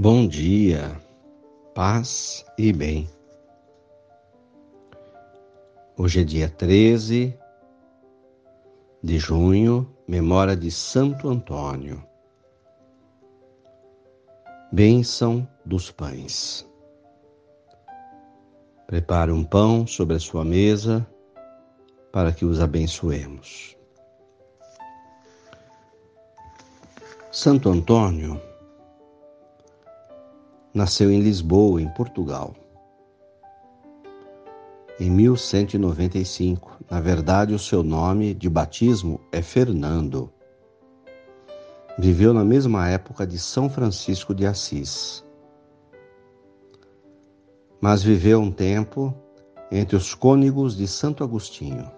Bom dia, paz e bem. Hoje é dia 13 de junho, memória de Santo Antônio. Bênção dos pães. Prepare um pão sobre a sua mesa para que os abençoemos. Santo Antônio nasceu em Lisboa, em Portugal. Em 1195, na verdade, o seu nome de batismo é Fernando. Viveu na mesma época de São Francisco de Assis. Mas viveu um tempo entre os cônegos de Santo Agostinho.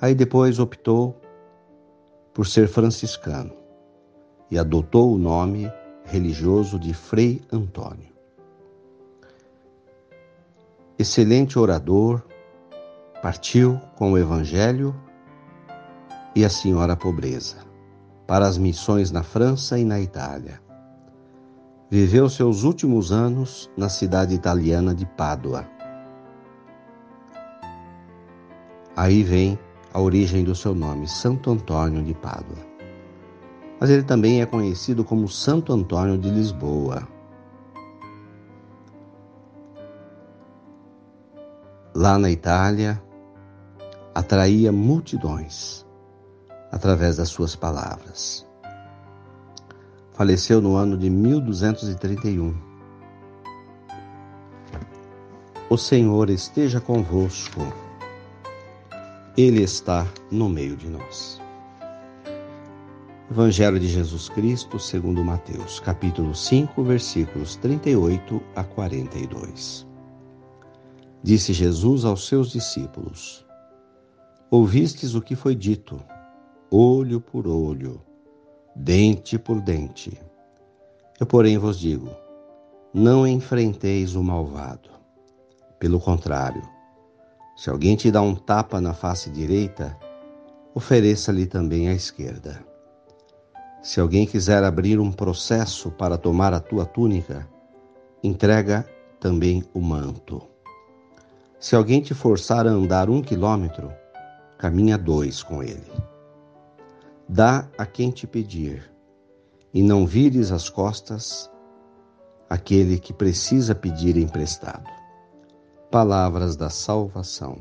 Aí depois optou por ser franciscano e adotou o nome religioso de Frei Antônio. Excelente orador, partiu com o Evangelho e a Senhora Pobreza para as missões na França e na Itália. Viveu seus últimos anos na cidade italiana de Pádua. Aí vem a origem do seu nome, Santo Antônio de Pádua mas ele também é conhecido como Santo Antônio de Lisboa. Lá na Itália, atraía multidões através das suas palavras. Faleceu no ano de 1231. O Senhor esteja convosco, Ele está no meio de nós. Evangelho de Jesus Cristo, segundo Mateus, capítulo 5, versículos 38 a 42. Disse Jesus aos seus discípulos: Ouvistes o que foi dito, olho por olho, dente por dente. Eu, porém, vos digo: não enfrenteis o malvado. Pelo contrário, se alguém te dá um tapa na face direita, ofereça-lhe também a esquerda. Se alguém quiser abrir um processo para tomar a tua túnica, entrega também o manto. Se alguém te forçar a andar um quilômetro, caminha dois com ele. Dá a quem te pedir, e não vires as costas àquele que precisa pedir emprestado. Palavras da salvação.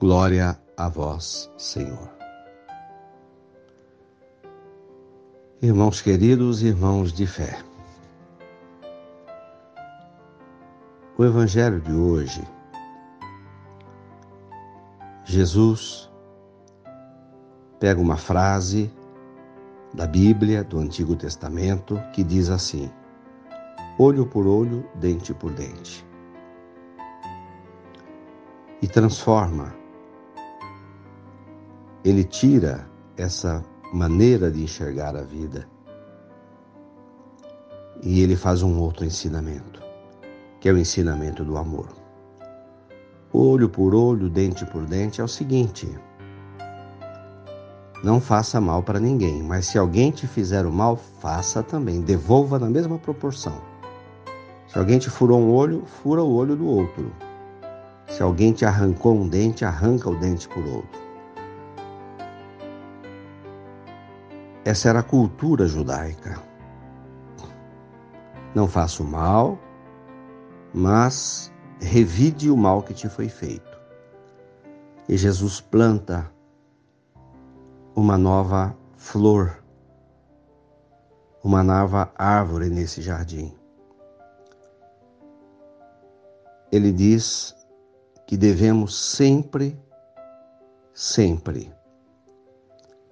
Glória a vós, Senhor. Irmãos queridos, irmãos de fé. O Evangelho de hoje, Jesus pega uma frase da Bíblia, do Antigo Testamento, que diz assim: olho por olho, dente por dente. E transforma. Ele tira essa maneira de enxergar a vida. E ele faz um outro ensinamento, que é o ensinamento do amor. Olho por olho, dente por dente é o seguinte: não faça mal para ninguém, mas se alguém te fizer o mal, faça também, devolva na mesma proporção. Se alguém te furou um olho, fura o olho do outro. Se alguém te arrancou um dente, arranca o dente por outro. Essa era a cultura judaica. Não faça o mal, mas revide o mal que te foi feito. E Jesus planta uma nova flor, uma nova árvore nesse jardim. Ele diz que devemos sempre, sempre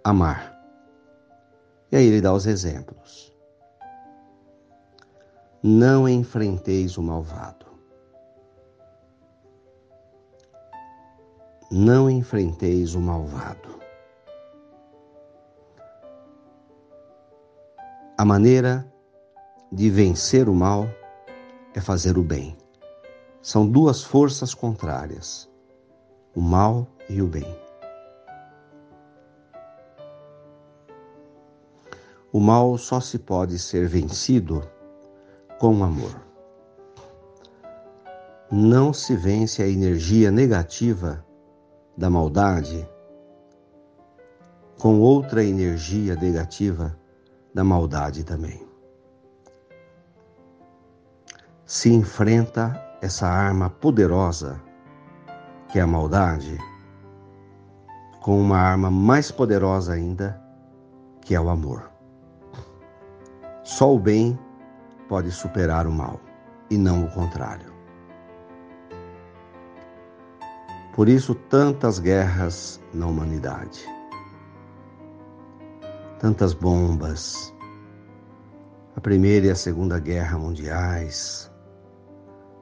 amar. E aí ele dá os exemplos. Não enfrenteis o malvado. Não enfrenteis o malvado. A maneira de vencer o mal é fazer o bem. São duas forças contrárias, o mal e o bem. O mal só se pode ser vencido com amor. Não se vence a energia negativa da maldade com outra energia negativa da maldade também. Se enfrenta essa arma poderosa que é a maldade com uma arma mais poderosa ainda que é o amor. Só o bem pode superar o mal e não o contrário. Por isso, tantas guerras na humanidade, tantas bombas, a Primeira e a Segunda Guerra Mundiais,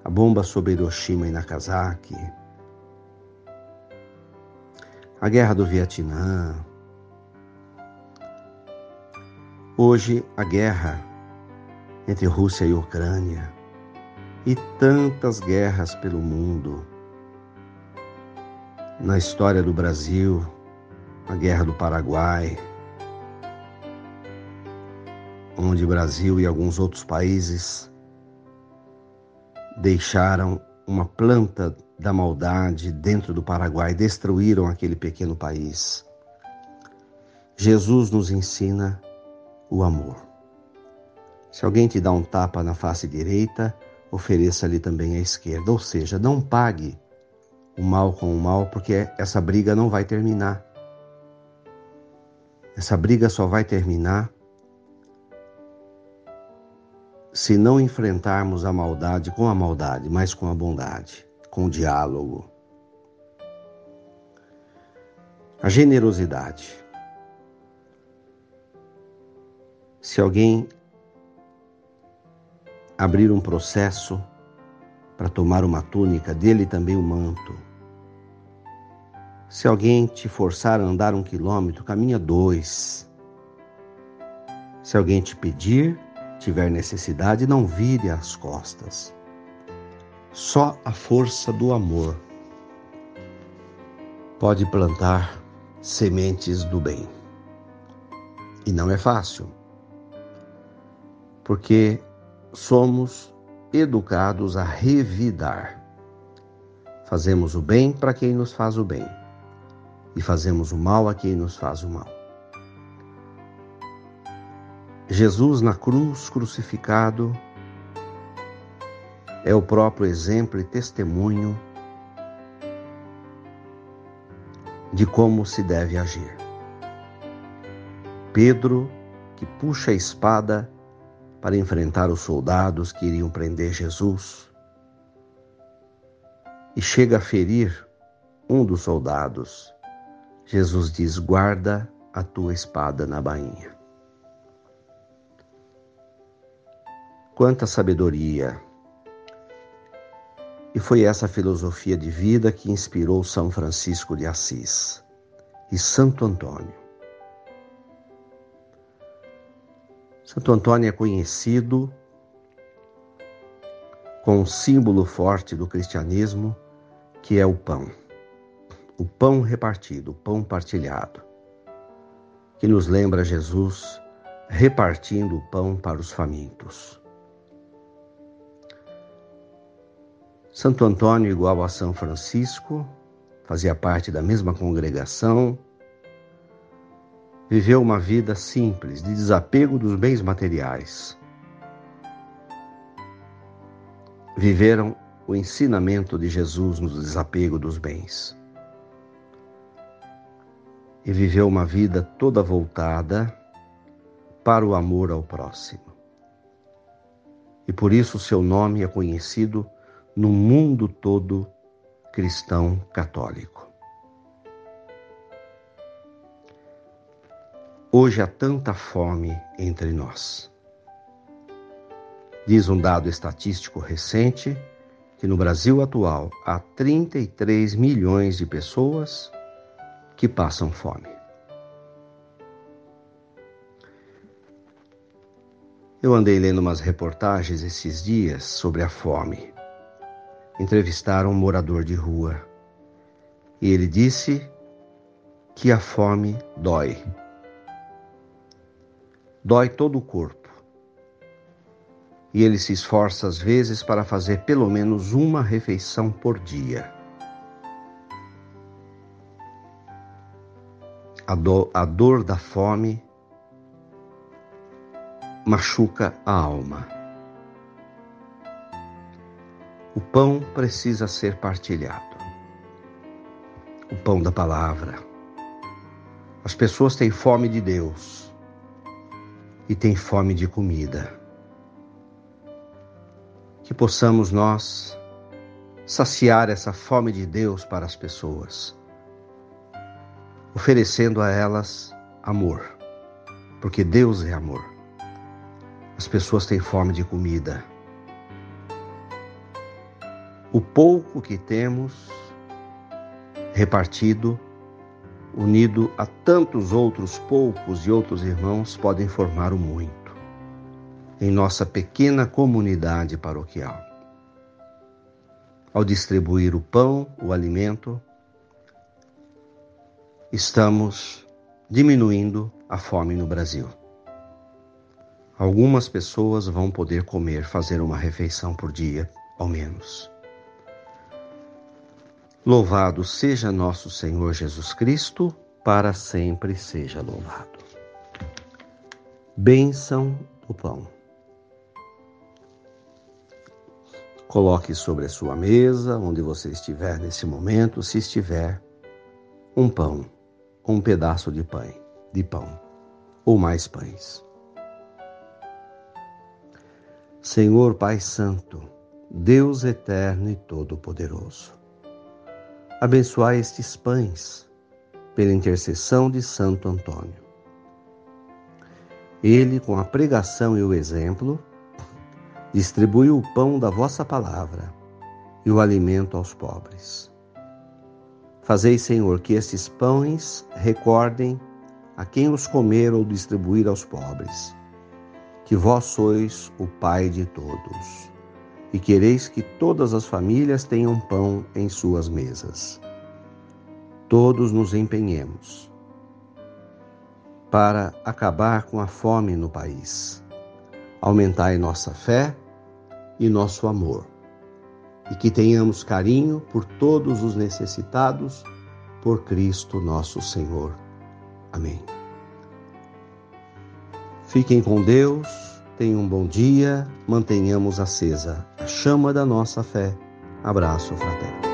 a bomba sobre Hiroshima e Nagasaki, a Guerra do Vietnã, Hoje, a guerra entre Rússia e Ucrânia e tantas guerras pelo mundo. Na história do Brasil, a Guerra do Paraguai, onde Brasil e alguns outros países deixaram uma planta da maldade dentro do Paraguai, destruíram aquele pequeno país. Jesus nos ensina o amor. Se alguém te dá um tapa na face direita, ofereça-lhe também a esquerda. Ou seja, não pague o mal com o mal, porque essa briga não vai terminar. Essa briga só vai terminar se não enfrentarmos a maldade com a maldade, mas com a bondade, com o diálogo. A generosidade. Se alguém abrir um processo para tomar uma túnica, dele também o manto. Se alguém te forçar a andar um quilômetro, caminha dois. Se alguém te pedir, tiver necessidade, não vire as costas. Só a força do amor pode plantar sementes do bem. E não é fácil porque somos educados a revidar. Fazemos o bem para quem nos faz o bem e fazemos o mal a quem nos faz o mal. Jesus na cruz crucificado é o próprio exemplo e testemunho de como se deve agir. Pedro, que puxa a espada, para enfrentar os soldados que iriam prender Jesus. E chega a ferir um dos soldados. Jesus diz: Guarda a tua espada na bainha. Quanta sabedoria! E foi essa filosofia de vida que inspirou São Francisco de Assis e Santo Antônio. Santo Antônio é conhecido com um símbolo forte do cristianismo, que é o pão. O pão repartido, o pão partilhado, que nos lembra Jesus repartindo o pão para os famintos. Santo Antônio, igual a São Francisco, fazia parte da mesma congregação, viveu uma vida simples, de desapego dos bens materiais. Viveram o ensinamento de Jesus no desapego dos bens. E viveu uma vida toda voltada para o amor ao próximo. E por isso seu nome é conhecido no mundo todo cristão católico. Hoje há tanta fome entre nós. Diz um dado estatístico recente que no Brasil atual há 33 milhões de pessoas que passam fome. Eu andei lendo umas reportagens esses dias sobre a fome. Entrevistaram um morador de rua e ele disse que a fome dói dói todo o corpo. E ele se esforça às vezes para fazer pelo menos uma refeição por dia. A, do, a dor da fome machuca a alma. O pão precisa ser partilhado. O pão da palavra. As pessoas têm fome de Deus e têm fome de comida. Que possamos nós saciar essa fome de Deus para as pessoas, oferecendo a elas amor, porque Deus é amor. As pessoas têm fome de comida. O pouco que temos repartido, unido a tantos outros poucos e outros irmãos, podem formar o muito em nossa pequena comunidade paroquial. Ao distribuir o pão, o alimento, estamos diminuindo a fome no Brasil. Algumas pessoas vão poder comer, fazer uma refeição por dia, ao menos. Louvado seja nosso Senhor Jesus Cristo, para sempre seja louvado. Bênção do pão. Coloque sobre a sua mesa, onde você estiver nesse momento, se estiver, um pão, um pedaço de pão, de pão, ou mais pães. Senhor Pai Santo, Deus eterno e todo-poderoso. Abençoai estes pães pela intercessão de Santo Antônio. Ele, com a pregação e o exemplo, distribuiu o pão da vossa palavra e o alimento aos pobres. Fazei, Senhor, que estes pães recordem a quem os comer ou distribuir aos pobres que vós sois o Pai de todos, e quereis que todas as famílias tenham pão em suas mesas. Todos nos empenhemos para acabar com a fome no país. Aumentai nossa fé e nosso amor, e que tenhamos carinho por todos os necessitados, por Cristo nosso Senhor. Amém. Fiquem com Deus, tenham um bom dia, mantenhamos acesa a chama da nossa fé. Abraço fraterno.